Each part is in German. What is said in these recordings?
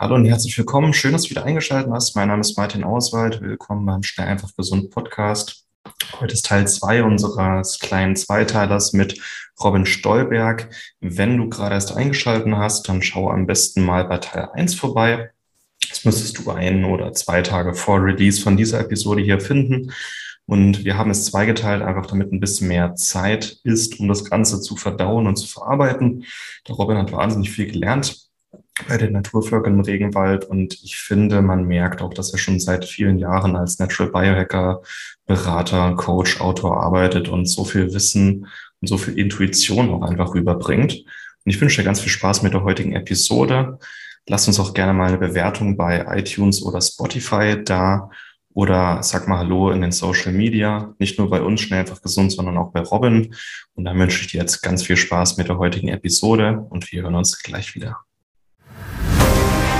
Hallo und herzlich willkommen. Schön, dass du wieder eingeschaltet hast. Mein Name ist Martin Auswald. Willkommen beim Schnell einfach gesund Podcast. Heute ist Teil zwei unseres kleinen Zweiteilers mit Robin Stolberg. Wenn du gerade erst eingeschaltet hast, dann schau am besten mal bei Teil eins vorbei. Das müsstest du ein oder zwei Tage vor Release von dieser Episode hier finden. Und wir haben es zweigeteilt, einfach damit ein bisschen mehr Zeit ist, um das Ganze zu verdauen und zu verarbeiten. Der Robin hat wahnsinnig viel gelernt bei den Naturvölkern im Regenwald und ich finde, man merkt auch, dass er schon seit vielen Jahren als Natural Biohacker, Berater, Coach, Autor arbeitet und so viel Wissen und so viel Intuition auch einfach rüberbringt. Und ich wünsche dir ganz viel Spaß mit der heutigen Episode. Lass uns auch gerne mal eine Bewertung bei iTunes oder Spotify da oder sag mal Hallo in den Social Media. Nicht nur bei uns schnell einfach gesund, sondern auch bei Robin. Und dann wünsche ich dir jetzt ganz viel Spaß mit der heutigen Episode und wir hören uns gleich wieder.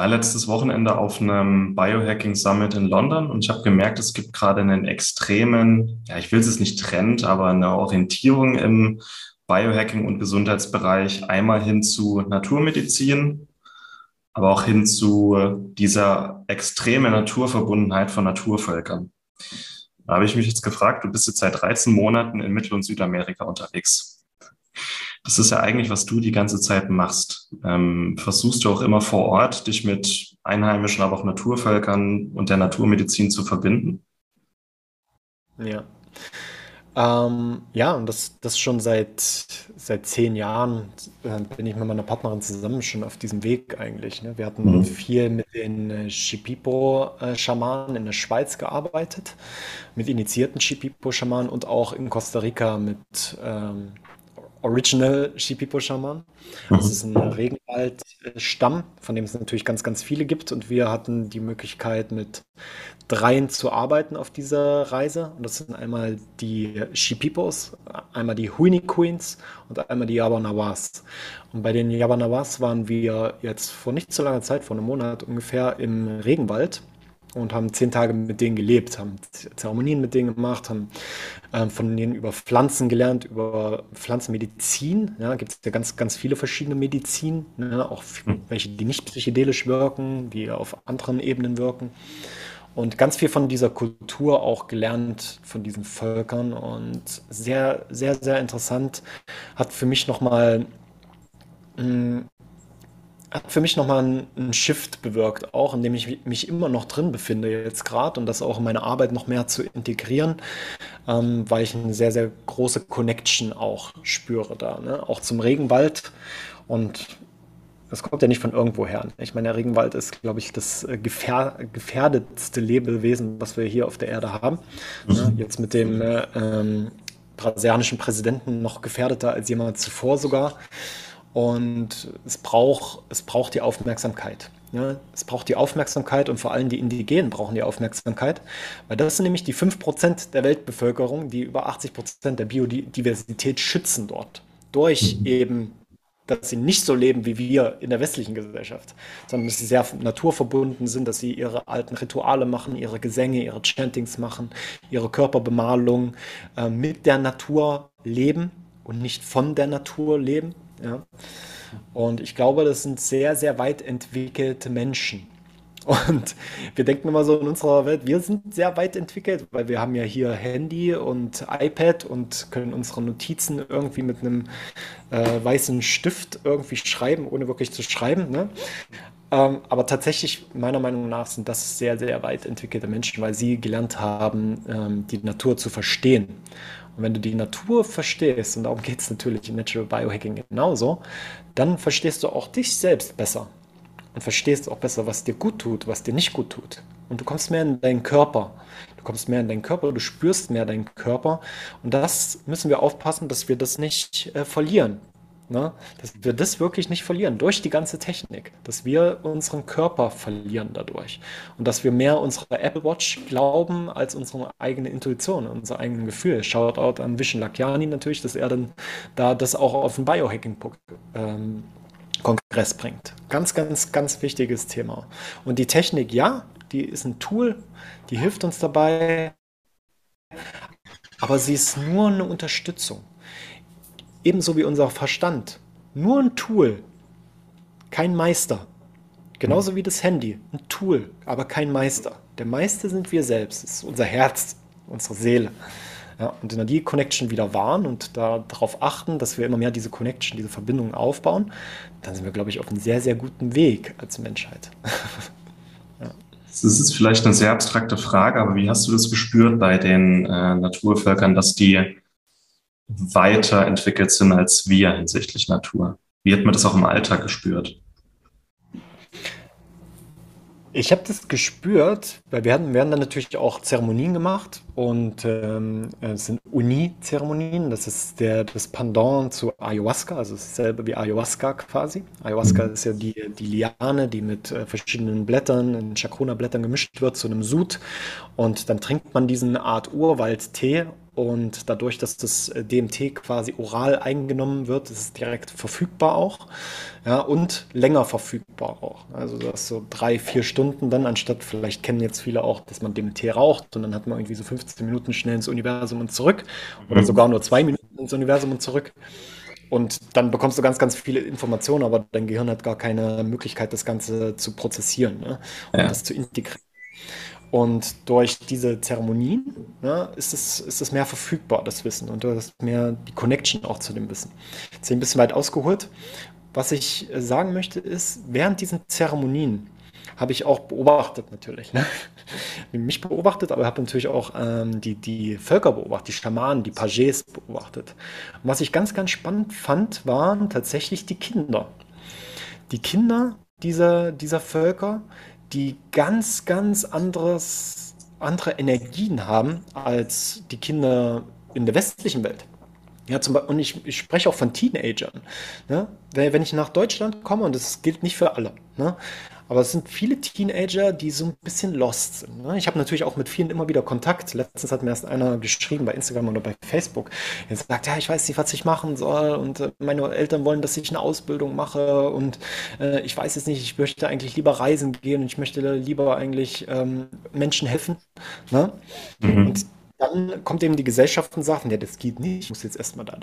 War letztes Wochenende auf einem Biohacking Summit in London und ich habe gemerkt, es gibt gerade einen extremen, ja, ich will es nicht Trend, aber eine Orientierung im Biohacking und Gesundheitsbereich einmal hin zu Naturmedizin, aber auch hin zu dieser extremen Naturverbundenheit von Naturvölkern. Da habe ich mich jetzt gefragt, du bist jetzt seit 13 Monaten in Mittel- und Südamerika unterwegs. Das ist ja eigentlich, was du die ganze Zeit machst. Ähm, versuchst du auch immer vor Ort, dich mit Einheimischen, aber auch Naturvölkern und der Naturmedizin zu verbinden? Ja. Ähm, ja, und das, das schon seit, seit zehn Jahren äh, bin ich mit meiner Partnerin zusammen schon auf diesem Weg eigentlich. Ne? Wir hatten mhm. viel mit den äh, Shipipo-Schamanen in der Schweiz gearbeitet, mit initiierten Shipipo-Schamanen und auch in Costa Rica mit ähm, Original Shipipo-Shaman. Das mhm. ist ein Regenwaldstamm, von dem es natürlich ganz, ganz viele gibt. Und wir hatten die Möglichkeit, mit dreien zu arbeiten auf dieser Reise. Und das sind einmal die Shipipos, einmal die Huini Queens und einmal die Yabanawas. Und bei den Yabanawas waren wir jetzt vor nicht so langer Zeit, vor einem Monat ungefähr, im Regenwald und haben zehn Tage mit denen gelebt, haben Zeremonien mit denen gemacht, haben ähm, von denen über Pflanzen gelernt, über Pflanzenmedizin. Ja, gibt es ja ganz, ganz viele verschiedene Medizin, ne, auch hm. welche, die nicht psychedelisch wirken, die auf anderen Ebenen wirken. Und ganz viel von dieser Kultur auch gelernt, von diesen Völkern. Und sehr, sehr, sehr interessant hat für mich nochmal hm, hat für mich nochmal einen, einen Shift bewirkt, auch indem ich mich immer noch drin befinde jetzt gerade und das auch in meine Arbeit noch mehr zu integrieren, ähm, weil ich eine sehr, sehr große Connection auch spüre da, ne? auch zum Regenwald und das kommt ja nicht von irgendwo her. Ich meine, der Regenwald ist, glaube ich, das äh, gefähr gefährdetste Lebewesen, was wir hier auf der Erde haben. Mhm. Ja, jetzt mit dem äh, ähm, brasilianischen Präsidenten noch gefährdeter als jemals zuvor sogar. Und es braucht, es braucht die Aufmerksamkeit. Ja, es braucht die Aufmerksamkeit und vor allem die Indigenen brauchen die Aufmerksamkeit, weil das sind nämlich die 5% der Weltbevölkerung, die über 80% der Biodiversität schützen dort. Durch mhm. eben, dass sie nicht so leben wie wir in der westlichen Gesellschaft, sondern dass sie sehr naturverbunden sind, dass sie ihre alten Rituale machen, ihre Gesänge, ihre Chantings machen, ihre Körperbemalung äh, mit der Natur leben und nicht von der Natur leben. Ja? Und ich glaube, das sind sehr, sehr weit entwickelte Menschen. Und wir denken immer so in unserer Welt, wir sind sehr weit entwickelt, weil wir haben ja hier Handy und iPad und können unsere Notizen irgendwie mit einem äh, weißen Stift irgendwie schreiben, ohne wirklich zu schreiben. Ne? Ähm, aber tatsächlich, meiner Meinung nach, sind das sehr, sehr weit entwickelte Menschen, weil sie gelernt haben, ähm, die Natur zu verstehen. Und wenn du die Natur verstehst, und darum geht es natürlich in Natural Biohacking genauso, dann verstehst du auch dich selbst besser. Und verstehst auch besser, was dir gut tut, was dir nicht gut tut. Und du kommst mehr in deinen Körper. Du kommst mehr in deinen Körper, du spürst mehr deinen Körper. Und das müssen wir aufpassen, dass wir das nicht äh, verlieren. Ne? Dass wir das wirklich nicht verlieren durch die ganze Technik, dass wir unseren Körper verlieren dadurch und dass wir mehr unserer Apple Watch glauben als unsere eigene Intuition, unser eigenes Gefühl. Shoutout an Vishen Lakiani natürlich, dass er dann da das auch auf den Biohacking-Kongress ähm, bringt. Ganz, ganz, ganz wichtiges Thema. Und die Technik, ja, die ist ein Tool, die hilft uns dabei, aber sie ist nur eine Unterstützung. Ebenso wie unser Verstand. Nur ein Tool, kein Meister. Genauso wie das Handy, ein Tool, aber kein Meister. Der Meister sind wir selbst, das ist unser Herz, unsere Seele. Ja, und wenn wir die Connection wieder wahren und darauf achten, dass wir immer mehr diese Connection, diese Verbindungen aufbauen, dann sind wir, glaube ich, auf einem sehr, sehr guten Weg als Menschheit. Das ist vielleicht eine sehr abstrakte Frage, aber wie hast du das gespürt bei den äh, Naturvölkern, dass die weiterentwickelt sind als wir hinsichtlich Natur. Wie hat man das auch im Alltag gespürt? Ich habe das gespürt, weil wir hatten, werden dann natürlich auch Zeremonien gemacht und ähm, es sind Uni-Zeremonien. Das ist der, das Pendant zu Ayahuasca, also dasselbe wie Ayahuasca quasi. Ayahuasca mhm. ist ja die, die Liane, die mit äh, verschiedenen Blättern, in Chacrona-Blättern gemischt wird zu einem Sud. Und dann trinkt man diesen Art Urwald-Tee und dadurch, dass das äh, DMT quasi oral eingenommen wird, ist es direkt verfügbar auch. Ja, und länger verfügbar auch. Also das so drei, vier Stunden dann, anstatt, vielleicht kennen jetzt viele auch, dass man DMT raucht und dann hat man irgendwie so 15 Minuten schnell ins Universum und zurück. Oder sogar nur zwei Minuten ins Universum und zurück. Und dann bekommst du ganz, ganz viele Informationen, aber dein Gehirn hat gar keine Möglichkeit, das Ganze zu prozessieren ne? und ja. das zu integrieren. Und durch diese Zeremonien ne, ist, es, ist es mehr verfügbar, das Wissen. Und du hast mehr die Connection auch zu dem Wissen. Jetzt ein bisschen weit ausgeholt. Was ich sagen möchte ist, während diesen Zeremonien habe ich auch beobachtet natürlich. Ne? Mich beobachtet, aber habe natürlich auch ähm, die, die Völker beobachtet, die Schamanen, die Pages beobachtet. Und was ich ganz, ganz spannend fand, waren tatsächlich die Kinder. Die Kinder dieser, dieser Völker, die ganz, ganz anderes, andere Energien haben als die Kinder in der westlichen Welt. Ja, zum Beispiel, und ich, ich spreche auch von Teenagern. Ne? Wenn ich nach Deutschland komme, und das gilt nicht für alle, ne? Aber es sind viele Teenager, die so ein bisschen lost sind. Ne? Ich habe natürlich auch mit vielen immer wieder Kontakt. Letztens hat mir erst einer geschrieben bei Instagram oder bei Facebook. Er sagt, ja, ich weiß nicht, was ich machen soll und äh, meine Eltern wollen, dass ich eine Ausbildung mache und äh, ich weiß jetzt nicht, ich möchte eigentlich lieber reisen gehen und ich möchte lieber eigentlich ähm, Menschen helfen. Ne? Mhm. Und dann kommt eben die Gesellschaft und sagt, ja, das geht nicht, ich muss jetzt erstmal da,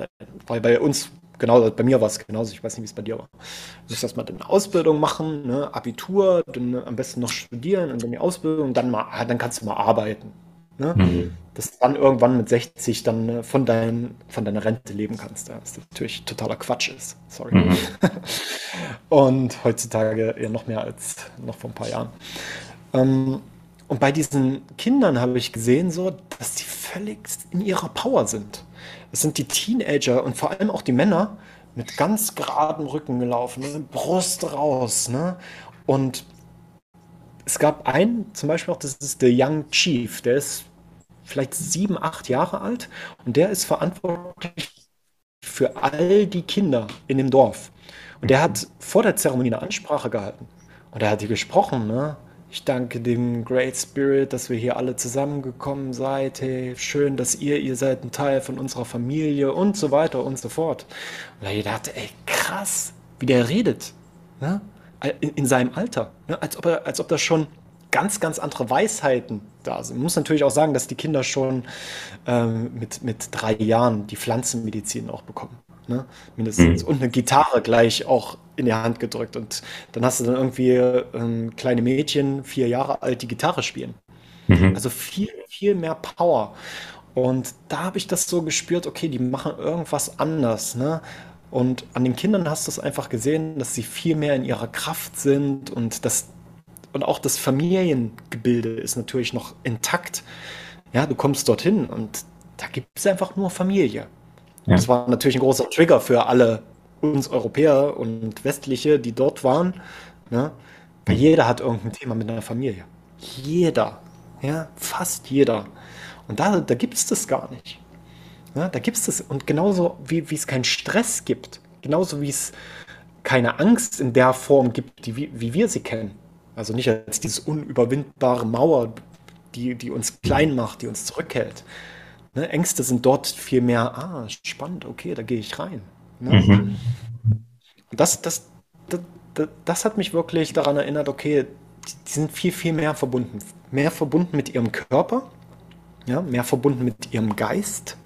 weil bei uns genau, bei mir war es genauso, ich weiß nicht, wie es bei dir war. Du musst erstmal eine Ausbildung machen, ne? Abitur, dann am besten noch studieren und dann die Ausbildung, dann mal, ah, dann kannst du mal arbeiten. Ne? Mhm. Dass du dann irgendwann mit 60 dann äh, von, dein, von deiner Rente leben kannst. Ja? Was natürlich totaler Quatsch ist. Sorry. Mhm. und heutzutage eher noch mehr als noch vor ein paar Jahren. Ähm, und bei diesen Kindern habe ich gesehen, so, dass die völlig in ihrer Power sind. Es sind die Teenager und vor allem auch die Männer mit ganz geradem Rücken gelaufen, ne? Brust raus. Ne? Und es gab einen, zum Beispiel auch, das ist der Young Chief, der ist vielleicht sieben, acht Jahre alt und der ist verantwortlich für all die Kinder in dem Dorf. Und der hat vor der Zeremonie eine Ansprache gehalten. Und er hat hier gesprochen, ne? Ich danke dem Great Spirit, dass wir hier alle zusammengekommen seid. Hey, schön, dass ihr, ihr seid ein Teil von unserer Familie und so weiter und so fort. Und ich dachte, ey, krass, wie der redet. Ne? In, in, seinem Alter. Ne? Als, ob er, als ob da schon ganz, ganz andere Weisheiten da sind. Man muss natürlich auch sagen, dass die Kinder schon ähm, mit, mit drei Jahren die Pflanzenmedizin auch bekommen. Ne? Mindestens. Mhm. Und eine Gitarre gleich auch in die Hand gedrückt. Und dann hast du dann irgendwie ähm, kleine Mädchen, vier Jahre alt, die Gitarre spielen. Mhm. Also viel, viel mehr Power. Und da habe ich das so gespürt, okay, die machen irgendwas anders. Ne? Und an den Kindern hast du es einfach gesehen, dass sie viel mehr in ihrer Kraft sind und das und auch das Familiengebilde ist natürlich noch intakt. Ja, du kommst dorthin und da gibt es einfach nur Familie. Ja. Das war natürlich ein großer Trigger für alle uns Europäer und Westliche, die dort waren. Ne? Weil mhm. jeder hat irgendein Thema mit einer Familie. Jeder. Ja, fast jeder. Und da, da gibt es das gar nicht. Ja, da gibt es das. Und genauso wie, wie es keinen Stress gibt, Genauso wie es keine Angst in der Form gibt, die, wie wir sie kennen. Also nicht als diese unüberwindbare Mauer, die, die uns klein macht, die uns zurückhält. Ne? Ängste sind dort viel mehr, ah, spannend, okay, da gehe ich rein. Ne? Mhm. Das, das, das, das, hat mich wirklich daran erinnert, okay, die sind viel, viel mehr verbunden. Mehr verbunden mit ihrem Körper, ja, mehr verbunden mit ihrem Geist,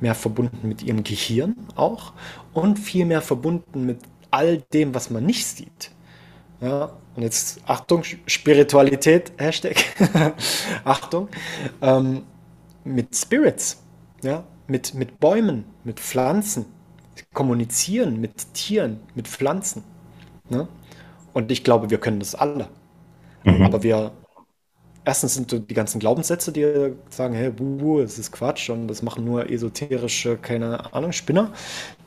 mehr verbunden mit ihrem Gehirn auch und viel mehr verbunden mit all dem, was man nicht sieht. Ja, und jetzt Achtung, Spiritualität, Hashtag, Achtung, ähm, mit Spirits, ja, mit, mit Bäumen, mit Pflanzen, kommunizieren mit Tieren, mit Pflanzen. Ne? Und ich glaube, wir können das alle. Mhm. Aber wir, erstens sind die ganzen Glaubenssätze, die sagen, hey, buh, es ist Quatsch und das machen nur esoterische, keine Ahnung, Spinner.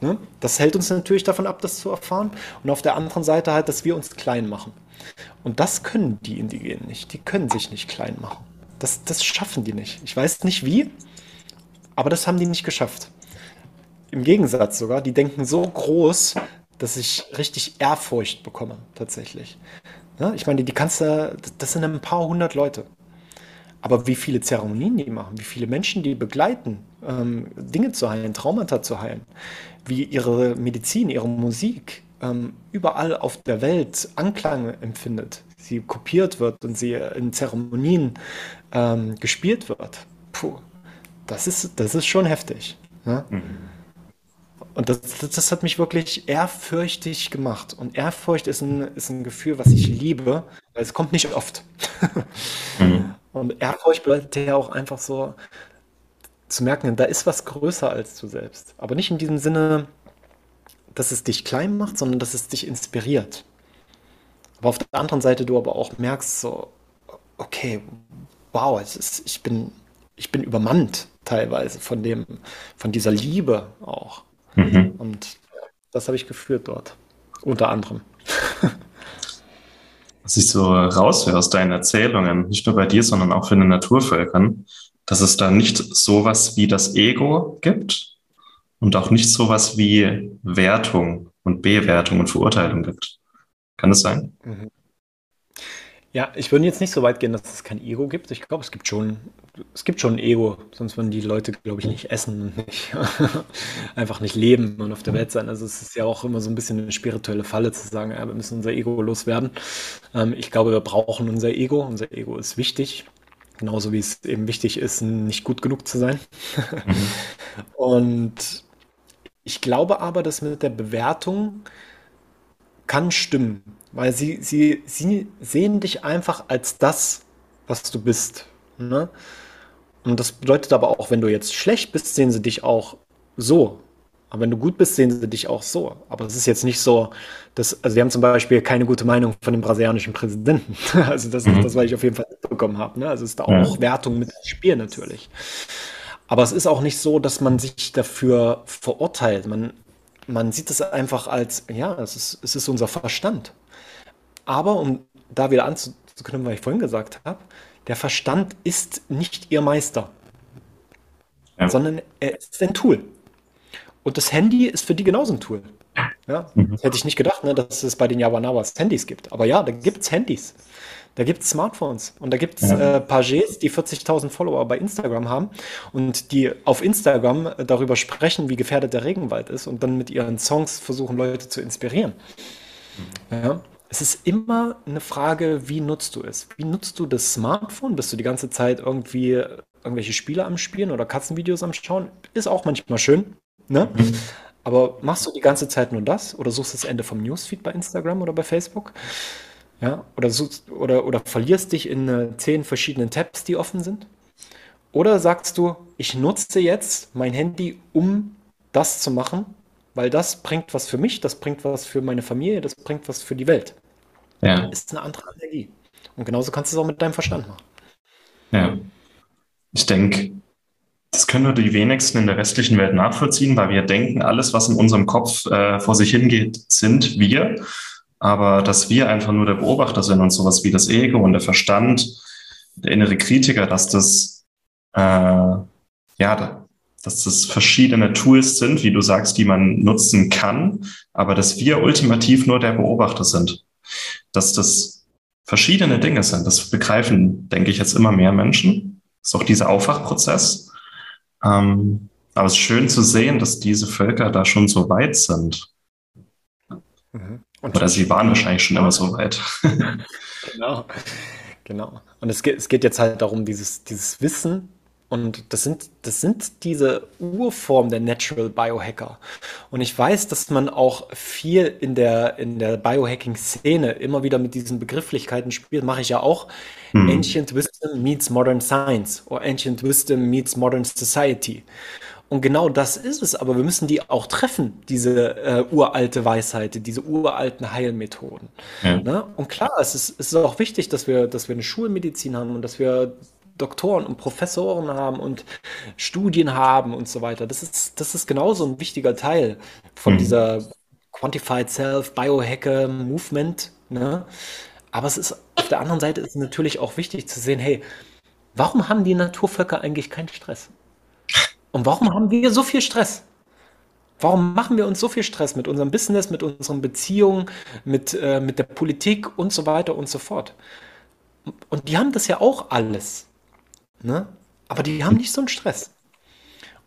Ne? Das hält uns natürlich davon ab, das zu erfahren. Und auf der anderen Seite halt, dass wir uns klein machen. Und das können die Indigenen nicht. Die können sich nicht klein machen. Das, das schaffen die nicht. Ich weiß nicht wie, aber das haben die nicht geschafft. Im Gegensatz sogar, die denken so groß, dass ich richtig Ehrfurcht bekomme, tatsächlich. Ja, ich meine, die kannst du, das sind ein paar hundert Leute. Aber wie viele Zeremonien die machen, wie viele Menschen die begleiten, ähm, Dinge zu heilen, Traumata zu heilen, wie ihre Medizin, ihre Musik ähm, überall auf der Welt Anklang empfindet, sie kopiert wird und sie in Zeremonien ähm, gespielt wird. Puh, das ist, das ist schon heftig. Ne? Mhm. Und das, das, das, hat mich wirklich ehrfürchtig gemacht. Und Ehrfurcht ist ein, ist ein Gefühl, was ich liebe, weil es kommt nicht oft. mhm. Und Ehrfurcht bedeutet ja auch einfach so zu merken, da ist was größer als du selbst. Aber nicht in diesem Sinne, dass es dich klein macht, sondern dass es dich inspiriert. Aber auf der anderen Seite du aber auch merkst, so, okay, wow, es ist, ich, bin, ich bin übermannt teilweise von, dem, von dieser Liebe auch. Mhm. Und das habe ich geführt dort, unter anderem. Was ich so raushöre aus deinen Erzählungen, nicht nur bei dir, sondern auch für den Naturvölkern, dass es da nicht sowas wie das Ego gibt und auch nicht sowas wie Wertung und Bewertung und Verurteilung gibt. Kann das sein? Mhm. Ja, ich würde jetzt nicht so weit gehen, dass es kein Ego gibt. Ich glaube, es gibt schon, es gibt schon ein Ego, sonst würden die Leute, glaube ich, nicht essen und nicht, einfach nicht leben und auf der Welt sein. Also es ist ja auch immer so ein bisschen eine spirituelle Falle zu sagen, ja, wir müssen unser Ego loswerden. Ähm, ich glaube, wir brauchen unser Ego. Unser Ego ist wichtig. Genauso wie es eben wichtig ist, nicht gut genug zu sein. mhm. Und ich glaube aber, dass mit der Bewertung kann stimmen. Weil sie, sie, sie sehen dich einfach als das, was du bist. Ne? Und das bedeutet aber auch, wenn du jetzt schlecht bist, sehen sie dich auch so. Aber wenn du gut bist, sehen sie dich auch so. Aber es ist jetzt nicht so, dass, also wir haben zum Beispiel keine gute Meinung von dem brasilianischen Präsidenten. Also das ist mhm. das, was ich auf jeden Fall mitbekommen habe. Ne? Also es ist da auch ja. Wertung mit Spiel natürlich. Aber es ist auch nicht so, dass man sich dafür verurteilt. Man, man sieht es einfach als, ja, es ist, es ist unser Verstand. Aber um da wieder anzuknüpfen, was ich vorhin gesagt habe, der Verstand ist nicht ihr Meister, ja. sondern er ist ein Tool. Und das Handy ist für die genauso ein Tool. Ja, mhm. hätte ich nicht gedacht, ne, dass es bei den Yawanawas Handys gibt. Aber ja, da gibt es Handys. Da gibt es Smartphones und da gibt es ja. äh, Pages, die 40.000 Follower bei Instagram haben und die auf Instagram darüber sprechen, wie gefährdet der Regenwald ist und dann mit ihren Songs versuchen, Leute zu inspirieren. Mhm. Ja es ist immer eine Frage, wie nutzt du es? Wie nutzt du das Smartphone? Bist du die ganze Zeit irgendwie irgendwelche Spiele am Spielen oder Katzenvideos am Schauen? Ist auch manchmal schön, ne? Mhm. Aber machst du die ganze Zeit nur das oder suchst das Ende vom Newsfeed bei Instagram oder bei Facebook? Ja, oder, suchst, oder, oder verlierst dich in äh, zehn verschiedenen Tabs, die offen sind? Oder sagst du, ich nutze jetzt mein Handy, um das zu machen, weil das bringt was für mich, das bringt was für meine Familie, das bringt was für die Welt. Ja. Ist eine andere Energie. Und genauso kannst du es auch mit deinem Verstand machen. Ja. Ich denke, das können nur die wenigsten in der restlichen Welt nachvollziehen, weil wir denken, alles, was in unserem Kopf äh, vor sich hingeht, sind wir. Aber dass wir einfach nur der Beobachter sind und sowas wie das Ego und der Verstand, der innere Kritiker, dass das, äh, ja, dass das verschiedene Tools sind, wie du sagst, die man nutzen kann, aber dass wir ultimativ nur der Beobachter sind. Dass das verschiedene Dinge sind. Das begreifen, denke ich, jetzt immer mehr Menschen. Das ist auch dieser Aufwachprozess. Ähm, aber es ist schön zu sehen, dass diese Völker da schon so weit sind. Mhm. Oder sie waren wahrscheinlich schon immer so weit. genau. Genau. Und es geht, es geht jetzt halt darum, dieses, dieses Wissen und das sind, das sind diese Urformen der Natural Biohacker. Und ich weiß, dass man auch viel in der, in der Biohacking-Szene immer wieder mit diesen Begrifflichkeiten spielt. Mache ich ja auch. Hm. Ancient Wisdom meets Modern Science oder Ancient Wisdom meets Modern Society. Und genau das ist es, aber wir müssen die auch treffen, diese äh, uralte Weisheit, diese uralten Heilmethoden. Ja. Ne? Und klar, es ist, es ist auch wichtig, dass wir, dass wir eine Schulmedizin haben und dass wir Doktoren und Professoren haben und Studien haben und so weiter. Das ist, das ist genauso ein wichtiger Teil von mhm. dieser Quantified Self, Biohacker Movement. Ne? Aber es ist auf der anderen Seite ist natürlich auch wichtig zu sehen, hey, warum haben die Naturvölker eigentlich keinen Stress? Und warum haben wir so viel Stress? Warum machen wir uns so viel Stress mit unserem Business, mit unseren Beziehungen, mit, äh, mit der Politik und so weiter und so fort? Und die haben das ja auch alles. Ne? Aber die haben nicht so einen Stress.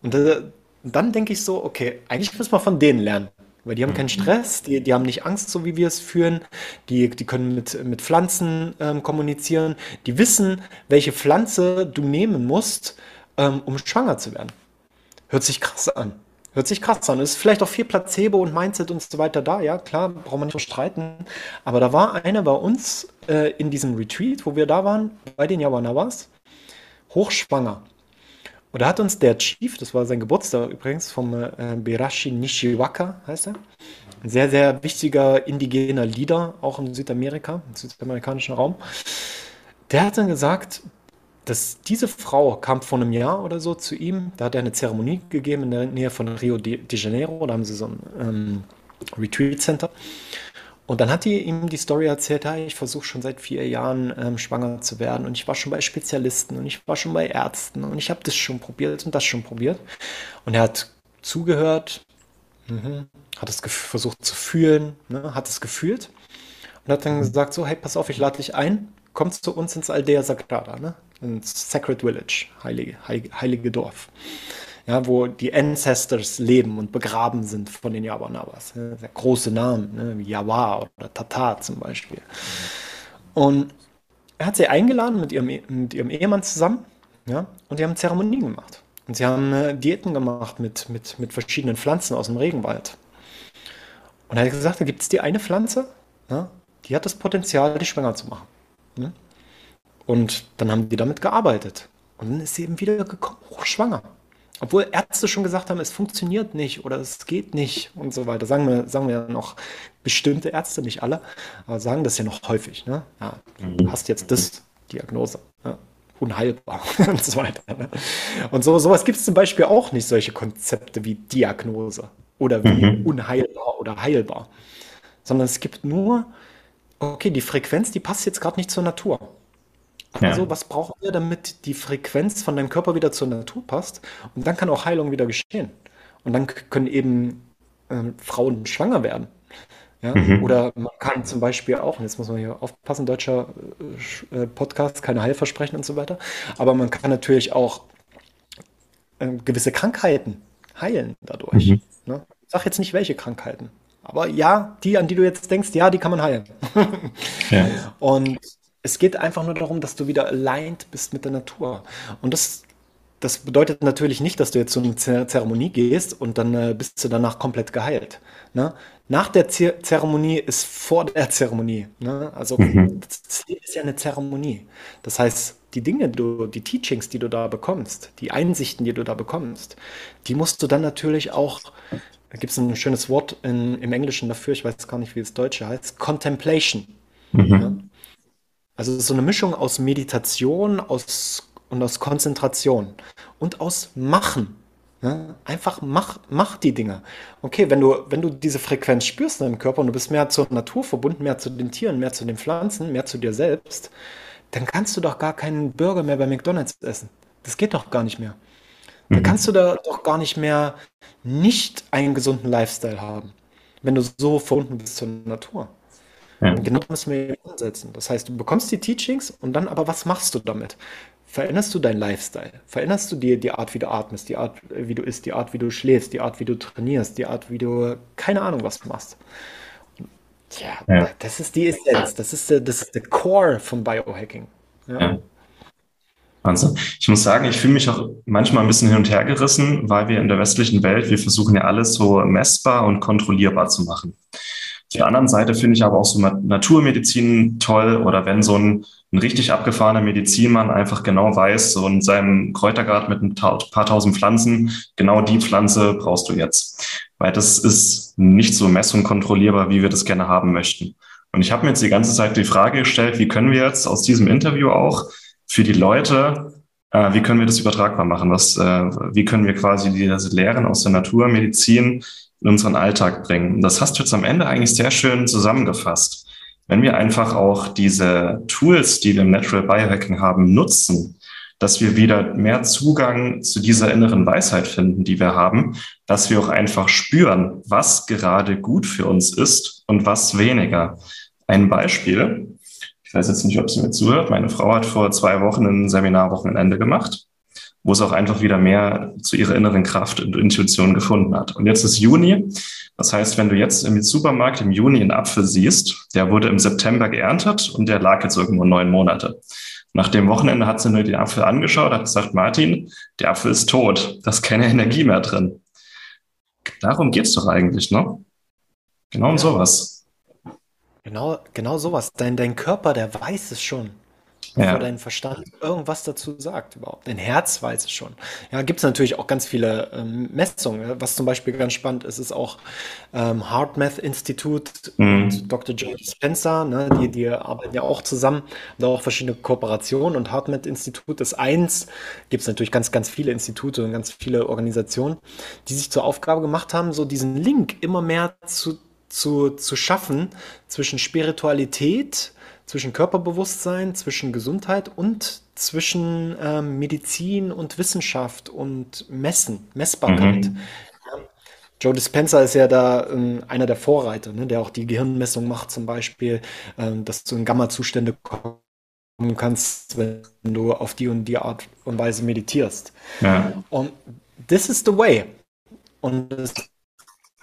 Und äh, dann denke ich so, okay, eigentlich müssen wir von denen lernen. Weil die haben keinen mhm. Stress, die, die haben nicht Angst, so wie wir es führen. Die, die können mit, mit Pflanzen ähm, kommunizieren. Die wissen, welche Pflanze du nehmen musst, ähm, um schwanger zu werden. Hört sich krass an. Hört sich krass an. Es ist vielleicht auch viel Placebo und Mindset und so weiter da. Ja, klar, braucht man nicht streiten. Aber da war einer bei uns äh, in diesem Retreat, wo wir da waren, bei den Yawanawas hochschwanger. Und da hat uns der Chief, das war sein Geburtstag übrigens, vom äh, Berashi Nishiwaka, heißt er, ein sehr, sehr wichtiger indigener Leader, auch in Südamerika, im südamerikanischen Raum, der hat dann gesagt, dass diese Frau kam vor einem Jahr oder so zu ihm, da hat er eine Zeremonie gegeben in der Nähe von Rio de Janeiro, da haben sie so ein ähm, Retreat Center. Und dann hat die ihm die Story erzählt, hey, ich versuche schon seit vier Jahren ähm, schwanger zu werden. Und ich war schon bei Spezialisten und ich war schon bei Ärzten und ich habe das schon probiert und das schon probiert. Und er hat zugehört, mhm, hat es versucht zu fühlen, ne, hat es gefühlt. Und hat dann gesagt, so, hey, pass auf, ich lade dich ein, komm zu uns ins Aldea Sagrada, ne, ins Sacred Village, heilige, heilige Dorf ja, wo die Ancestors leben und begraben sind von den Yawanabas. Ja, große Namen, ne, wie Yawa oder Tata zum Beispiel. Und er hat sie eingeladen mit ihrem, mit ihrem Ehemann zusammen, ja, und die haben Zeremonien gemacht. Und sie haben äh, Diäten gemacht mit, mit, mit verschiedenen Pflanzen aus dem Regenwald. Und er hat gesagt, da gibt es die eine Pflanze, ja, die hat das Potenzial, dich schwanger zu machen. Ne? Und dann haben die damit gearbeitet. Und dann ist sie eben wieder gekommen, hochschwanger. Obwohl Ärzte schon gesagt haben, es funktioniert nicht oder es geht nicht und so weiter. Sagen wir, sagen wir noch bestimmte Ärzte, nicht alle, aber sagen das ja noch häufig. Ne? Ja, du mhm. hast jetzt das Diagnose. Ne? Unheilbar und so weiter. Ne? Und so, sowas gibt es zum Beispiel auch nicht, solche Konzepte wie Diagnose oder wie mhm. unheilbar oder heilbar. Sondern es gibt nur, okay, die Frequenz, die passt jetzt gerade nicht zur Natur. Also, ja. was brauchen wir, damit die Frequenz von deinem Körper wieder zur Natur passt? Und dann kann auch Heilung wieder geschehen. Und dann können eben äh, Frauen schwanger werden. Ja? Mhm. Oder man kann zum Beispiel auch, und jetzt muss man hier aufpassen, deutscher äh, äh, Podcast, keine Heilversprechen und so weiter, aber man kann natürlich auch äh, gewisse Krankheiten heilen dadurch. Mhm. Ne? Ich sage jetzt nicht, welche Krankheiten. Aber ja, die, an die du jetzt denkst, ja, die kann man heilen. ja. Und es geht einfach nur darum, dass du wieder aligned bist mit der Natur. Und das, das bedeutet natürlich nicht, dass du jetzt zu einer Zeremonie gehst und dann äh, bist du danach komplett geheilt. Ne? Nach der Z Zeremonie ist vor der Zeremonie. Ne? Also mhm. das Leben ist ja eine Zeremonie. Das heißt, die Dinge, du, die Teachings, die du da bekommst, die Einsichten, die du da bekommst, die musst du dann natürlich auch, da gibt es ein schönes Wort in, im Englischen dafür, ich weiß gar nicht, wie das Deutsche heißt, Contemplation. Mhm. Also so eine Mischung aus Meditation aus, und aus Konzentration und aus Machen. Ne? Einfach mach, mach die Dinge. Okay, wenn du, wenn du diese Frequenz spürst in deinem Körper und du bist mehr zur Natur verbunden, mehr zu den Tieren, mehr zu den Pflanzen, mehr zu dir selbst, dann kannst du doch gar keinen Burger mehr bei McDonalds essen. Das geht doch gar nicht mehr. dann mhm. kannst du da doch gar nicht mehr nicht einen gesunden Lifestyle haben, wenn du so verbunden bist zur Natur. Ja. Genau das müssen wir umsetzen. Das heißt, du bekommst die Teachings und dann aber, was machst du damit? Veränderst du deinen Lifestyle? Veränderst du dir die Art, wie du atmest, die Art, wie du isst, die Art, wie du schläfst, die Art, wie du trainierst, die Art, wie du, keine Ahnung, was du machst? Ja, ja. das ist die Essenz, das ist der, das ist der Core vom Biohacking. Ja. ja. Wahnsinn. Ich muss sagen, ich fühle mich auch manchmal ein bisschen hin und her gerissen, weil wir in der westlichen Welt, wir versuchen ja alles so messbar und kontrollierbar zu machen. Auf der anderen Seite finde ich aber auch so Naturmedizin toll oder wenn so ein, ein richtig abgefahrener Medizinmann einfach genau weiß, so in seinem Kräutergarten mit ein paar tausend Pflanzen, genau die Pflanze brauchst du jetzt. Weil das ist nicht so mess- wie wir das gerne haben möchten. Und ich habe mir jetzt die ganze Zeit die Frage gestellt, wie können wir jetzt aus diesem Interview auch für die Leute, äh, wie können wir das übertragbar machen? Was, äh, wie können wir quasi diese Lehren aus der Naturmedizin in unseren Alltag bringen. Das hast du jetzt am Ende eigentlich sehr schön zusammengefasst. Wenn wir einfach auch diese Tools, die wir im Natural Biohacking haben, nutzen, dass wir wieder mehr Zugang zu dieser inneren Weisheit finden, die wir haben, dass wir auch einfach spüren, was gerade gut für uns ist und was weniger. Ein Beispiel. Ich weiß jetzt nicht, ob sie mir zuhört. Meine Frau hat vor zwei Wochen ein Seminarwochenende gemacht wo es auch einfach wieder mehr zu ihrer inneren Kraft und Intuition gefunden hat. Und jetzt ist Juni. Das heißt, wenn du jetzt im Supermarkt im Juni einen Apfel siehst, der wurde im September geerntet und der lag jetzt irgendwo neun Monate. Nach dem Wochenende hat sie nur den Apfel angeschaut, hat gesagt, Martin, der Apfel ist tot, da ist keine Energie mehr drin. Darum geht's doch eigentlich, ne? Genau um sowas. Genau, genau sowas. Dein, dein Körper, der weiß es schon bevor ja. dein Verstand irgendwas dazu sagt überhaupt. Dein Herz weiß es schon. Ja, gibt es natürlich auch ganz viele ähm, Messungen. Was zum Beispiel ganz spannend ist, ist auch ähm, HeartMath Institut mhm. und Dr. Joe Spencer, ne, die, die arbeiten ja auch zusammen, da auch verschiedene Kooperationen und HeartMath Institut ist eins. Gibt es natürlich ganz, ganz viele Institute und ganz viele Organisationen, die sich zur Aufgabe gemacht haben, so diesen Link immer mehr zu, zu, zu schaffen zwischen Spiritualität zwischen Körperbewusstsein, zwischen Gesundheit und zwischen ähm, Medizin und Wissenschaft und Messen, Messbarkeit. Mhm. Joe Dispenza ist ja da ähm, einer der Vorreiter, ne, der auch die Gehirnmessung macht zum Beispiel, ähm, dass du in Gamma-Zustände kommen kannst, wenn du auf die und die Art und Weise meditierst. Ja. Und this is the way. Und es,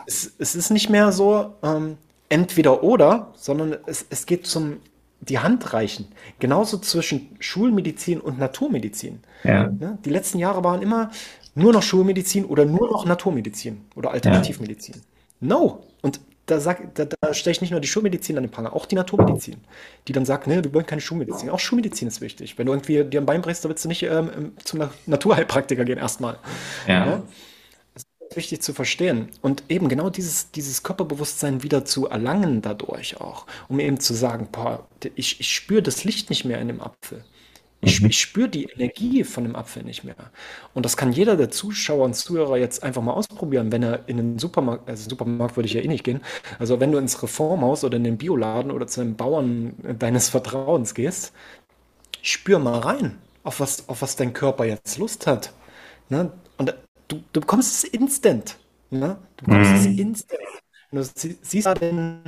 es, es ist nicht mehr so ähm, entweder oder, sondern es, es geht zum die Hand reichen. Genauso zwischen Schulmedizin und Naturmedizin. Ja. Ja, die letzten Jahre waren immer nur noch Schulmedizin oder nur noch Naturmedizin oder Alternativmedizin. Ja. No. Und da, sag, da, da stelle ich nicht nur die Schulmedizin an den Pranger, auch die Naturmedizin, die dann sagt, ne, wir wollen keine Schulmedizin. Auch Schulmedizin ist wichtig. Wenn du irgendwie dir ein Bein brichst, da willst du nicht ähm, zum Naturheilpraktiker gehen erstmal. Ja wichtig zu verstehen. Und eben genau dieses, dieses Körperbewusstsein wieder zu erlangen dadurch auch, um eben zu sagen, boah, ich, ich spüre das Licht nicht mehr in dem Apfel. Ich, mhm. ich spüre die Energie von dem Apfel nicht mehr. Und das kann jeder der Zuschauer und Zuhörer jetzt einfach mal ausprobieren, wenn er in den Supermarkt, also Supermarkt würde ich ja eh nicht gehen, also wenn du ins Reformhaus oder in den Bioladen oder zu einem Bauern deines Vertrauens gehst, spür mal rein, auf was, auf was dein Körper jetzt Lust hat. Ne? Und du, du bekommst es instant. Ne? Du bekommst mhm. es instant. Und du siehst da den,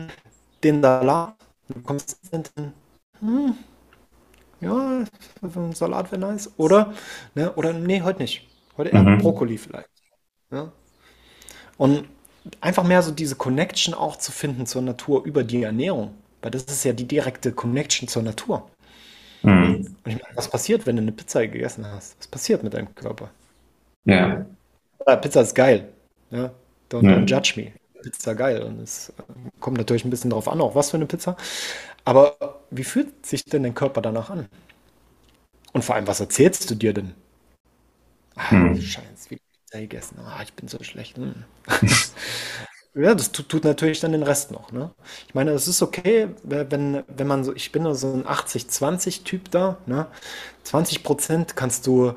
den Salat, du bekommst instant, hm, ja, Salat wäre nice. Oder, ne, oder nee, heute nicht. Heute eher mhm. Brokkoli vielleicht. Ja? Und einfach mehr so diese Connection auch zu finden zur Natur über die Ernährung. Weil das ist ja die direkte Connection zur Natur. Mhm. Und ich meine, was passiert, wenn du eine Pizza gegessen hast? Was passiert mit deinem Körper? Ja. Ja, Pizza ist geil. Ja? Don't, don't judge me. Pizza geil. Und es äh, kommt natürlich ein bisschen darauf an, auch was für eine Pizza. Aber wie fühlt sich denn dein Körper danach an? Und vor allem, was erzählst du dir denn? Ah, hm. Scheiße, wie Pizza gegessen. Ah, ich bin so schlecht. Hm. ja, das tut, tut, natürlich dann den Rest noch. Ne? Ich meine, es ist okay, wenn, wenn man so, ich bin so ein 80-20-Typ da. Ne? 20 Prozent kannst du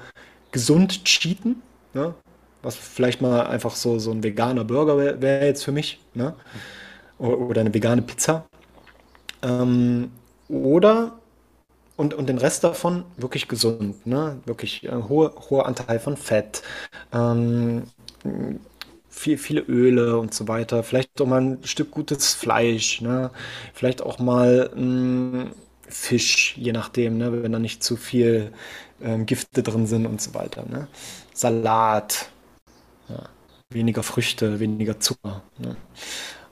gesund cheaten. Ne? Was vielleicht mal einfach so, so ein veganer Burger wäre wär jetzt für mich, ne? Oder eine vegane Pizza. Ähm, oder und, und den Rest davon wirklich gesund, ne? Wirklich äh, hohe, hoher Anteil von Fett, ähm, viel, viele Öle und so weiter. Vielleicht auch mal ein Stück gutes Fleisch, ne? Vielleicht auch mal mh, mm, Fisch, je nachdem, ne? wenn da nicht zu viel ähm, Gifte drin sind und so weiter. Ne? Salat, ja. weniger Früchte, weniger Zucker. Ne?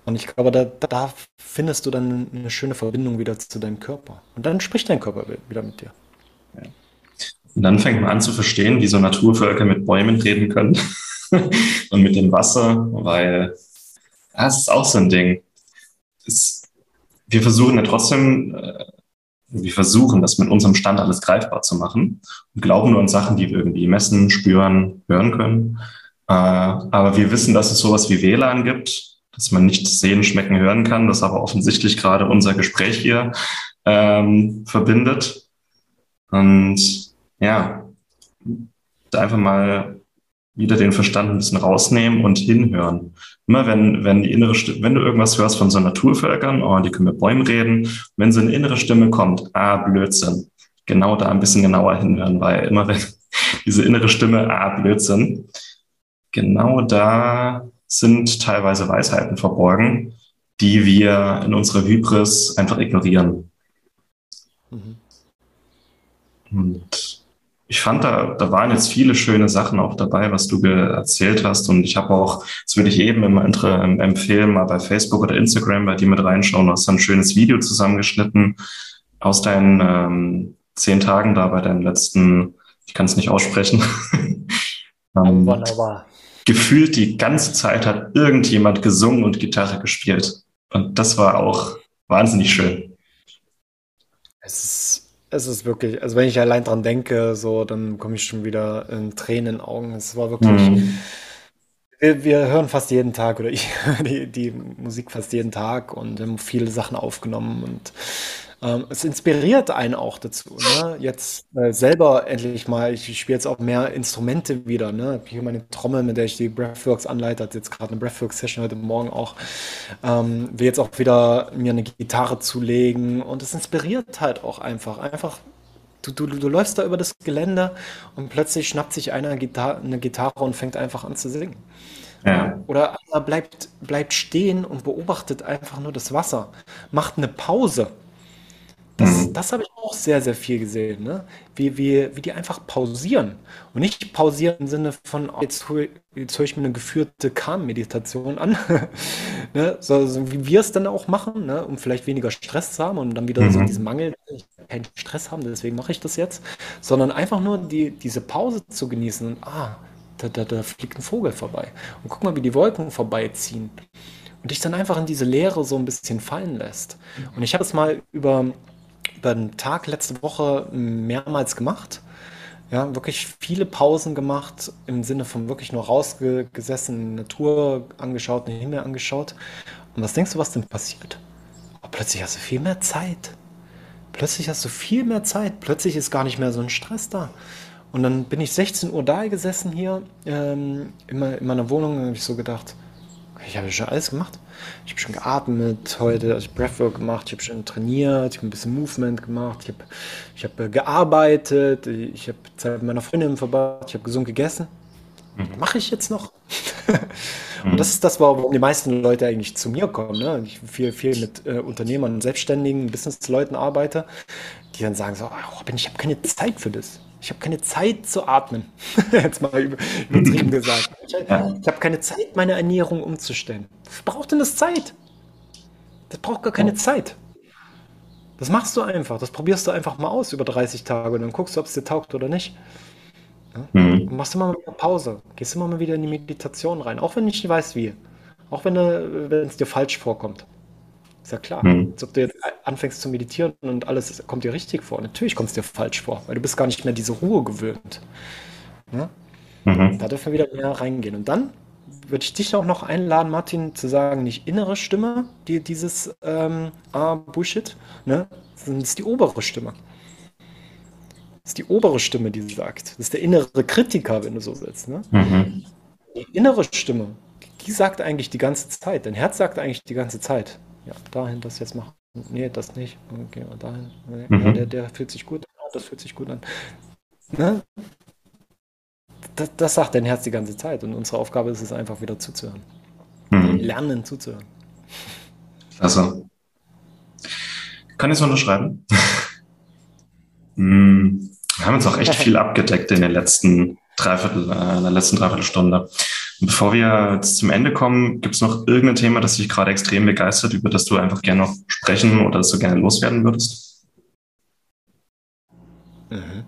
Und ich glaube, da, da findest du dann eine schöne Verbindung wieder zu deinem Körper. Und dann spricht dein Körper wieder mit dir. Ja. Und dann fängt man an zu verstehen, wie so Naturvölker mit Bäumen reden können und mit dem Wasser, weil das ist auch so ein Ding. Es, wir versuchen ja trotzdem, äh, wir versuchen das mit unserem Stand alles greifbar zu machen und glauben nur an Sachen, die wir irgendwie messen, spüren, hören können. Äh, aber wir wissen, dass es sowas wie WLAN gibt, dass man nicht sehen, schmecken, hören kann, das aber offensichtlich gerade unser Gespräch hier ähm, verbindet. Und ja, einfach mal wieder den Verstand ein bisschen rausnehmen und hinhören. Immer wenn, wenn die innere Stimme, wenn du irgendwas hörst von so Naturvölkern, oh, die können mit Bäumen reden, wenn so eine innere Stimme kommt, ah, Blödsinn, genau da ein bisschen genauer hinhören, weil immer wenn diese innere Stimme, ah, Blödsinn, genau da sind teilweise Weisheiten verborgen, die wir in unserer Hybris einfach ignorieren. Mhm. Und ich fand, da, da waren jetzt viele schöne Sachen auch dabei, was du erzählt hast. Und ich habe auch, das würde ich eben immer empfehlen, mal bei Facebook oder Instagram bei dir mit reinschauen. Du hast ein schönes Video zusammengeschnitten aus deinen ähm, zehn Tagen da bei deinem letzten, ich kann es nicht aussprechen. ähm, Wunderbar gefühlt die ganze Zeit hat irgendjemand gesungen und Gitarre gespielt. Und das war auch wahnsinnig schön. Es ist, es ist wirklich, also wenn ich allein dran denke, so, dann komme ich schon wieder in Tränen in den Augen. Es war wirklich. Mhm. Wir, wir, hören fast jeden Tag oder ich höre die, die Musik fast jeden Tag und haben viele Sachen aufgenommen und ähm, es inspiriert einen auch dazu, ne? Jetzt äh, selber endlich mal, ich spiele jetzt auch mehr Instrumente wieder, ne? Hier meine Trommel, mit der ich die Breathworks anleite, hat jetzt gerade eine Breathworks-Session heute Morgen auch. Ähm, will jetzt auch wieder mir eine Gitarre zulegen und es inspiriert halt auch einfach. Einfach Du, du, du läufst da über das Gelände und plötzlich schnappt sich einer eine Gitarre, eine Gitarre und fängt einfach an zu singen. Ja. Oder einer bleibt, bleibt stehen und beobachtet einfach nur das Wasser, macht eine Pause das, mhm. das habe ich auch sehr, sehr viel gesehen, ne? Wie, wie, wie die einfach pausieren. Und nicht pausieren im Sinne von, oh, jetzt, höre jetzt ich mir eine geführte Calm-Meditation an, ne? so, so, wie wir es dann auch machen, ne? um vielleicht weniger Stress zu haben und dann wieder mhm. so diesen Mangel, ich keinen Stress haben, deswegen mache ich das jetzt, sondern einfach nur die, diese Pause zu genießen und ah, da, da, da fliegt ein Vogel vorbei. Und guck mal, wie die Wolken vorbeiziehen. Und dich dann einfach in diese Leere so ein bisschen fallen lässt. Und ich habe es mal über den Tag letzte Woche mehrmals gemacht. Ja, wirklich viele Pausen gemacht, im Sinne von wirklich nur rausgesessen, Natur angeschaut, den Himmel angeschaut. Und was denkst du, was denn passiert? Oh, plötzlich hast du viel mehr Zeit. Plötzlich hast du viel mehr Zeit. Plötzlich ist gar nicht mehr so ein Stress da. Und dann bin ich 16 Uhr da gesessen hier ähm, in, meiner Wohnung und habe ich so gedacht, ich habe schon alles gemacht. Ich habe schon geatmet heute, also ich habe Breathwork gemacht, ich habe schon trainiert, ich habe ein bisschen Movement gemacht, ich habe ich hab äh, gearbeitet, ich habe Zeit mit meiner Freundin verbracht, ich habe gesund gegessen. Mhm. Mache ich jetzt noch? und mhm. das ist das, warum die meisten Leute eigentlich zu mir kommen. Ne? Ich viel, viel mit äh, Unternehmern, Selbstständigen, Businessleuten arbeite, die dann sagen so, oh, ich habe keine Zeit für das. Ich habe keine Zeit zu atmen. Jetzt mal übertrieben gesagt. Ich, ich habe keine Zeit, meine Ernährung umzustellen. Was braucht denn das Zeit? Das braucht gar keine Zeit. Das machst du einfach. Das probierst du einfach mal aus über 30 Tage und dann guckst du, ob es dir taugt oder nicht. Ja? Mhm. machst immer mal wieder Pause. Gehst immer mal wieder in die Meditation rein. Auch wenn du nicht weißt, wie. Auch wenn es dir falsch vorkommt. Ist ja klar. Mhm. Als ob du jetzt anfängst zu meditieren und alles kommt dir richtig vor. Natürlich kommt es dir falsch vor, weil du bist gar nicht mehr diese Ruhe gewöhnt. Ja? Mhm. Da dürfen wir wieder mehr reingehen. Und dann würde ich dich auch noch einladen, Martin, zu sagen, nicht innere Stimme, die dieses ähm, ah, Bullshit, ne? sondern es ist die obere Stimme. Das ist die obere Stimme, die sagt. Das ist der innere Kritiker, wenn du so willst. Ne? Mhm. Die innere Stimme, die sagt eigentlich die ganze Zeit. Dein Herz sagt eigentlich die ganze Zeit ja, dahin das jetzt machen. nee, das nicht. Okay, und dahin. Nee, Mhm. Ja, der, der fühlt sich gut an. Das fühlt sich gut an. Ne? Das, das sagt dein Herz die ganze Zeit. Und unsere Aufgabe ist es einfach wieder zuzuhören. Mhm. Lernen zuzuhören. Klasse. Kann ich es unterschreiben? Hm, Wir haben uns auch echt viel abgedeckt in den letzten Dreiviertel, äh, in der letzten Dreiviertelstunde. Bevor wir jetzt zum Ende kommen, gibt es noch irgendein Thema, das dich gerade extrem begeistert, über das du einfach gerne noch sprechen oder das du gerne loswerden würdest? Mhm.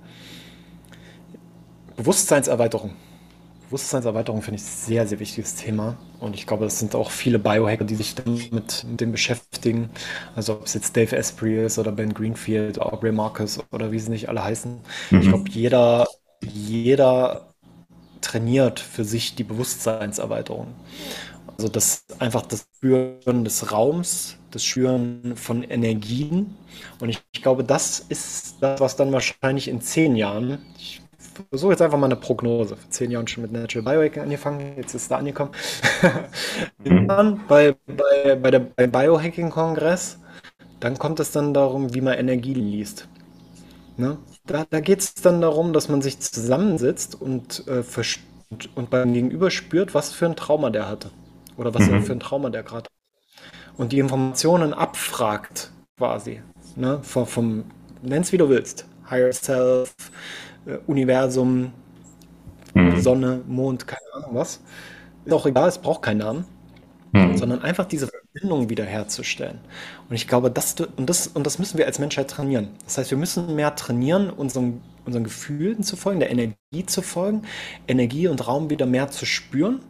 Bewusstseinserweiterung. Bewusstseinserweiterung finde ich ein sehr, sehr wichtiges Thema. Und ich glaube, das sind auch viele Biohacker, die sich damit mit dem beschäftigen. Also ob es jetzt Dave Asprey ist oder Ben Greenfield, Aubrey Marcus oder wie sie nicht alle heißen. Ich Mhm. glaube, jeder, jeder trainiert für sich die Bewusstseinserweiterung. Also das einfach das Spüren des Raums, das Spüren von Energien. Und ich, ich glaube, das ist das, was dann wahrscheinlich in zehn Jahren, ich versuche jetzt einfach mal eine Prognose, vor zehn Jahren schon mit Natural Biohacking angefangen, jetzt ist da angekommen. Mhm. Bei, bei, bei der, beim Biohacking-Kongress, dann kommt es dann darum, wie man Energien liest. Ne? Da, da geht es dann darum, dass man sich zusammensitzt und, äh, und, und beim Gegenüber spürt, was für ein Trauma der hatte. Oder was Mhm. für ein Trauma der gerade hat. Und die Informationen abfragt, quasi. Ne? Vom, vom nenn's wie du willst. Higher Self, äh, Universum, Mhm. Sonne, Mond, keine Ahnung was. Ist auch egal, es braucht keinen Namen Mhm. sondern einfach diese Verbindung wiederherzustellen. Und ich glaube, das, und, das, und das müssen wir als Menschheit trainieren. Das heißt, wir müssen mehr trainieren, unseren, unseren Gefühlen zu folgen, der Energie zu folgen, Energie und Raum wieder mehr zu spüren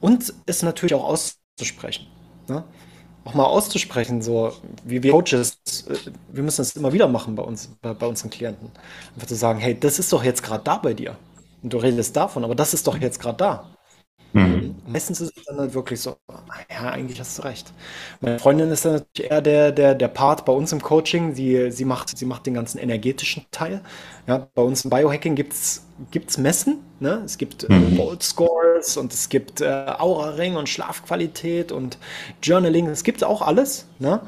und es natürlich auch auszusprechen. Ne? Auch mal auszusprechen, so wie wir Coaches, äh, wir müssen das immer wieder machen bei uns, bei, bei unseren Klienten. Einfach zu sagen, hey, das ist doch jetzt gerade da bei dir. Und du redest davon, aber das ist doch jetzt gerade da. Mhm. Meistens ist es dann halt wirklich so, ah, ja, eigentlich hast du recht. Meine Freundin ist dann natürlich eher der, der, der Part bei uns im Coaching. Sie, sie, macht, sie macht den ganzen energetischen Teil. Ja, bei uns im Biohacking gibt es Messen. Ne? Es gibt äh, Mhm. Bold Scores und es gibt äh, Aura-Ring und Schlafqualität und Journaling. Es gibt auch alles. Ne?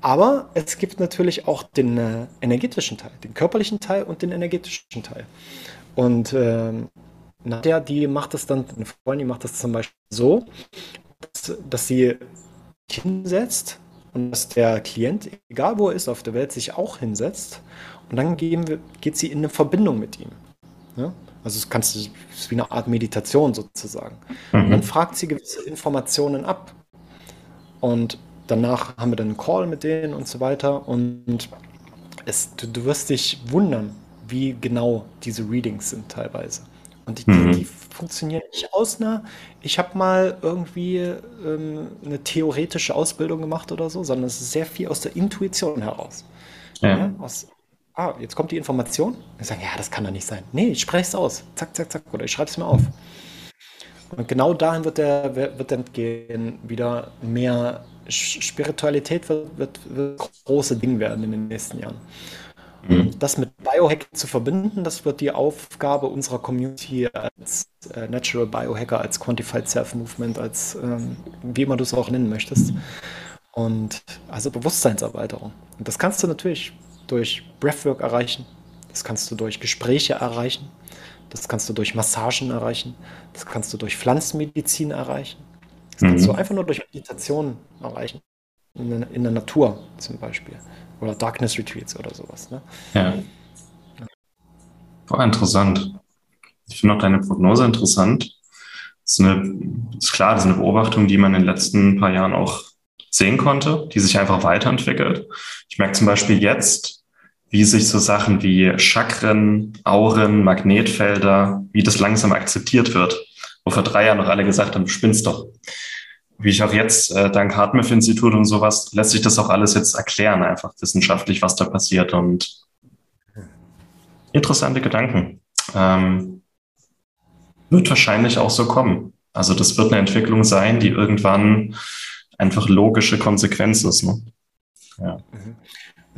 Aber es gibt natürlich auch den äh, energetischen Teil, den körperlichen Teil und den energetischen Teil. Und ähm, Nadja, die macht das dann, eine Freundin, die macht das zum Beispiel so, dass, dass sie sich hinsetzt und dass der Klient, egal wo er ist auf der Welt, sich auch hinsetzt und dann wir, geht sie in eine Verbindung mit ihm. Ja? Also es kannst du, es ist wie eine Art Meditation sozusagen. Und dann Mhm. fragt sie gewisse Informationen ab. Und danach haben wir dann einen Call mit denen und so weiter. Und es, du, du wirst dich wundern, wie genau diese Readings sind teilweise. Und die, Mhm. die funktionieren nicht aus einer, ich habe mal irgendwie ähm, eine theoretische Ausbildung gemacht oder so, sondern es ist sehr viel aus der Intuition heraus. Ja, Ja. aus, ah, jetzt kommt die Information. Wir sagen, ja, das kann doch nicht sein. Nee, ich spreche es aus. Zack, zack, zack. Oder ich schreibe es mir auf. Und genau dahin wird der wird dann gehen, wieder mehr Spiritualität wird, wird, wird große Ding werden in den nächsten Jahren. Mhm. Das mit Biohacking zu verbinden, das wird die Aufgabe unserer Community als äh, Natural Biohacker, als Quantified Self Movement, als ähm, wie immer du es auch nennen möchtest. Und also Bewusstseinserweiterung. Und das kannst du natürlich durch Breathwork erreichen, das kannst du durch Gespräche erreichen, das kannst du durch Massagen erreichen, das kannst du durch Pflanzenmedizin erreichen, das kannst du Mhm. einfach nur durch Meditation erreichen. In, in der Natur zum Beispiel. Oder Darkness Retreats oder sowas. Ne? Ja. War interessant. Ich finde auch deine Prognose interessant. Das ist, eine, ist klar, das ist eine Beobachtung, die man in den letzten paar Jahren auch sehen konnte, die sich einfach weiterentwickelt. Ich merke zum Beispiel jetzt, wie sich so Sachen wie Chakren, Auren, Magnetfelder, wie das langsam akzeptiert wird. Wo vor drei Jahren noch alle gesagt haben, du spinnst doch. Wie ich auch jetzt, äh, dank Hartmouth-Institut und sowas, lässt sich das auch alles jetzt erklären, einfach wissenschaftlich, was da passiert und interessante Gedanken. Ähm, wird wahrscheinlich auch so kommen. Also das wird eine Entwicklung sein, die irgendwann einfach logische Konsequenz ist. Ne? Ja. Mhm.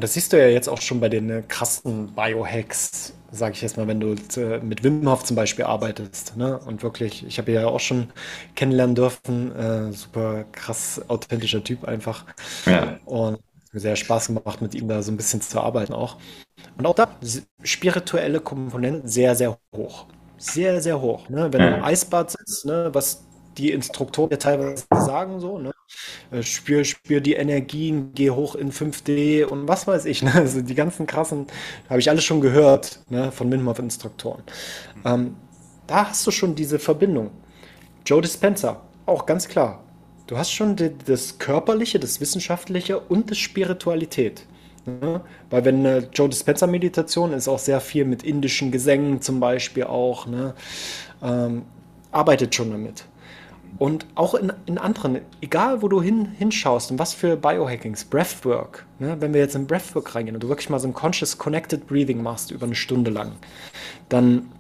Und das siehst du ja jetzt auch schon bei den äh, krassen Biohacks, sage ich jetzt mal, wenn du äh, mit Wim Hof zum Beispiel arbeitest. Ne? Und wirklich, ich habe ja auch schon kennenlernen dürfen, äh, super krass authentischer Typ einfach. ja. Und sehr Spaß gemacht, mit ihm da so ein bisschen zu arbeiten auch. Und auch da, spirituelle Komponente sehr, sehr hoch. Sehr, sehr hoch. Ne? Wenn du im Eisbad sitzt, ne, was die Instruktoren ja teilweise sagen, so, ne? Äh, spür, spür die Energien, geh hoch in 5D und was weiß ich, ne? Also die ganzen krassen, habe ich alles schon gehört, ne, von Minhoff-Instruktoren. Ähm, da hast du schon diese Verbindung. Joe Dispenza, auch ganz klar. Du hast schon die, das Körperliche, das Wissenschaftliche und das Spiritualität. Ne? Weil wenn eine Joe Dispenza Meditation ist auch sehr viel mit indischen Gesängen zum Beispiel auch, ne? ähm, arbeitet schon damit. Und auch in, in anderen, egal wo du hin, hinschaust und was für Biohackings, Breathwork, ne? wenn wir jetzt in Breathwork reingehen und du wirklich mal so ein Conscious Connected Breathing machst über eine Stunde lang, dann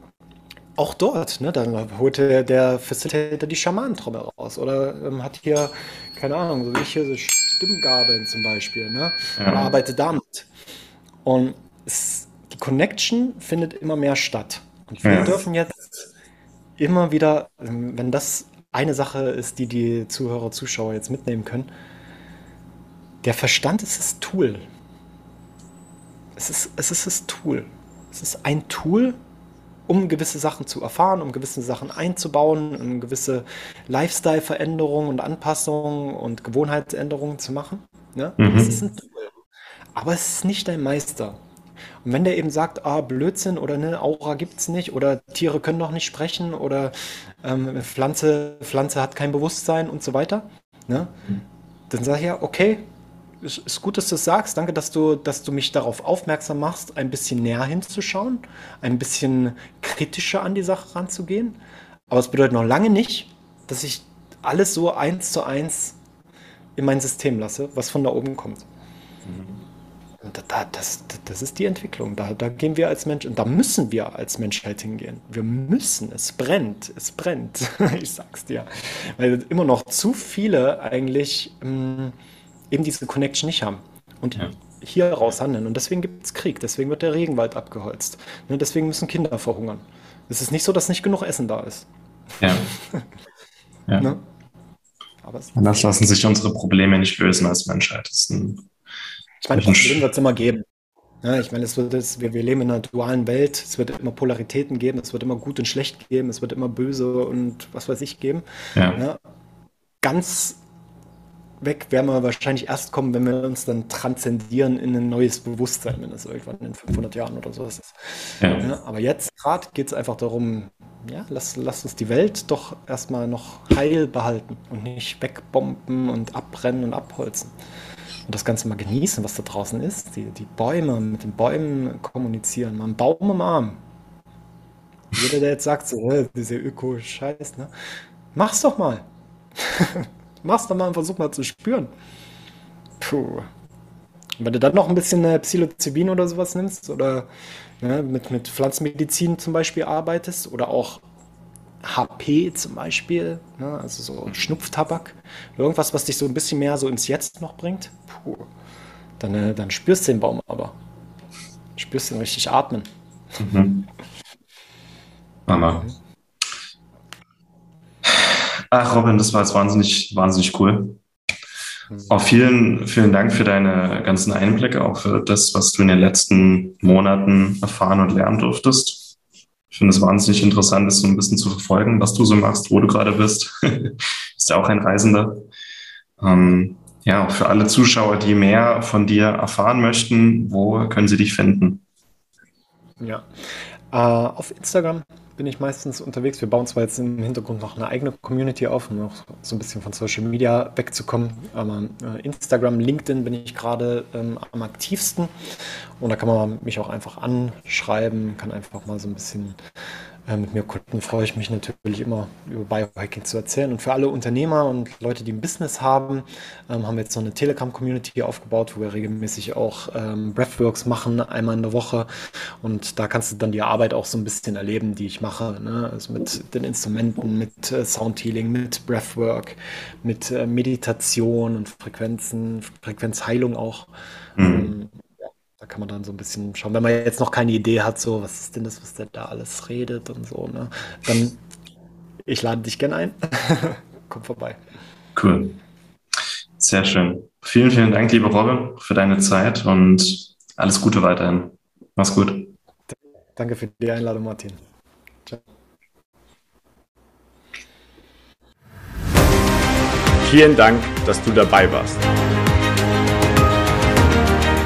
auch dort, ne, dann holt der, Facilitator die Schamanentrommel raus oder ähm, hat hier, keine Ahnung, so wie ich hier so Stimmgabeln zum Beispiel, ne, ja. und arbeitet damit. Und es, die Connection findet immer mehr statt. Und wir ja. dürfen jetzt immer wieder, ähm, wenn das eine Sache ist, die die Zuhörer, Zuschauer jetzt mitnehmen können. Der Verstand ist das Tool. Es ist, es ist das Tool. Es ist ein Tool, um gewisse Sachen zu erfahren, um gewisse Sachen einzubauen, um gewisse Lifestyle-Veränderungen und Anpassungen und Gewohnheitsänderungen zu machen. Ne? Mhm. Es ist ein Tool. Aber es ist nicht dein Meister. Und wenn der eben sagt, ah, Blödsinn oder ne, Aura es nicht oder Tiere können doch nicht sprechen oder ähm, Pflanze, Pflanze hat kein Bewusstsein und so weiter, ne, dann sage ich ja, okay, ist, ist gut, dass du es sagst. Danke, dass du, dass du mich darauf aufmerksam machst, ein bisschen näher hinzuschauen, ein bisschen kritischer an die Sache ranzugehen. Aber es bedeutet noch lange nicht, dass ich alles so eins zu eins in mein System lasse, was von da oben kommt. Da, das, das ist die Entwicklung. Da, da gehen wir als Mensch und da müssen wir als Menschheit hingehen. Wir müssen. Es brennt. Es brennt. ich sag's dir. Weil immer noch zu viele eigentlich ähm, eben diese Connection nicht haben. Und ja. hier raus handeln. Und deswegen gibt es Krieg. Deswegen wird der Regenwald abgeholzt. Ne, deswegen müssen Kinder verhungern. Es ist nicht so, dass nicht genug Essen da ist. Ja. ja. Ne? Aber Anders lassen sich unsere Probleme nicht lösen als Menschheit. Das ist ein ich meine, Probleme wird es immer geben. Ja, ich meine, es wird es, wir, wir leben in einer dualen Welt, es wird immer Polaritäten geben, es wird immer gut und schlecht geben, es wird immer böse und was weiß ich geben. Ja. Ja, ganz weg werden wir wahrscheinlich erst kommen, wenn wir uns dann transzendieren in ein neues Bewusstsein, wenn es irgendwann in 500 Jahren oder so ist. Ja. aber jetzt gerade geht es einfach darum, ja, lass, lass uns die Welt doch erstmal noch heil behalten und nicht wegbomben und abbrennen und abholzen und das Ganze mal genießen, was da draußen ist. Die, die Bäume, mit den Bäumen kommunizieren, mal einen Baum im Arm. Jeder, der jetzt sagt, so, äh, diese Öko-Scheiß, ne? Mach's doch mal. Mach's doch mal und versuch mal zu spüren. Puh. Und wenn du dann noch ein bisschen äh, Psilocybin oder sowas nimmst oder ne, mit, mit Pflanzenmedizin zum Beispiel arbeitest oder auch HP zum Beispiel, ne, also so Schnupftabak, irgendwas, was dich so ein bisschen mehr so ins Jetzt noch bringt, puh, dann, äh, dann spürst du den Baum aber. Spürst du ihn richtig atmen. Mhm. Mama. Ach, Robin, das war jetzt wahnsinnig, wahnsinnig cool. Mhm. Auch vielen, vielen Dank für deine ganzen Einblicke, auch für das, was du in den letzten Monaten erfahren und lernen durftest. Ich finde es wahnsinnig interessant, das so ein bisschen zu verfolgen, was du so machst, wo du gerade bist. bist ja auch ein Reisender. Ähm, ja, für alle Zuschauer, die mehr von dir erfahren möchten, wo können sie dich finden? Ja, äh, auf Instagram bin ich meistens unterwegs. Wir bauen zwar jetzt im Hintergrund noch eine eigene Community auf, um noch so ein bisschen von Social Media wegzukommen. Aber äh, Instagram, LinkedIn bin ich gerade ähm, am aktivsten. Und da kann man mich auch einfach anschreiben, kann einfach mal so ein bisschen mit mir Kunden freue ich mich natürlich immer über Biohacking zu erzählen. Und für alle Unternehmer und Leute, die ein Business haben, ähm, haben wir jetzt so eine Telegram-Community aufgebaut, wo wir regelmäßig auch ähm, Breathworks machen, einmal in der Woche. Und da kannst du dann die Arbeit auch so ein bisschen erleben, die ich mache. Ne? Also mit den Instrumenten, mit äh, Soundhealing, mit Breathwork, mit äh, Meditation und Frequenzen, Frequenzheilung auch. Mhm. Da kann man dann so ein bisschen schauen, wenn man jetzt noch keine Idee hat, so, was ist denn das, was der da alles redet und so, ne? Dann, ich lade dich gerne ein. Komm vorbei. Cool. Sehr schön. Vielen, vielen Dank, liebe Robin, für deine Zeit und alles Gute weiterhin. Mach's gut. Danke für die Einladung, Martin. Ciao. Vielen Dank, dass du dabei warst.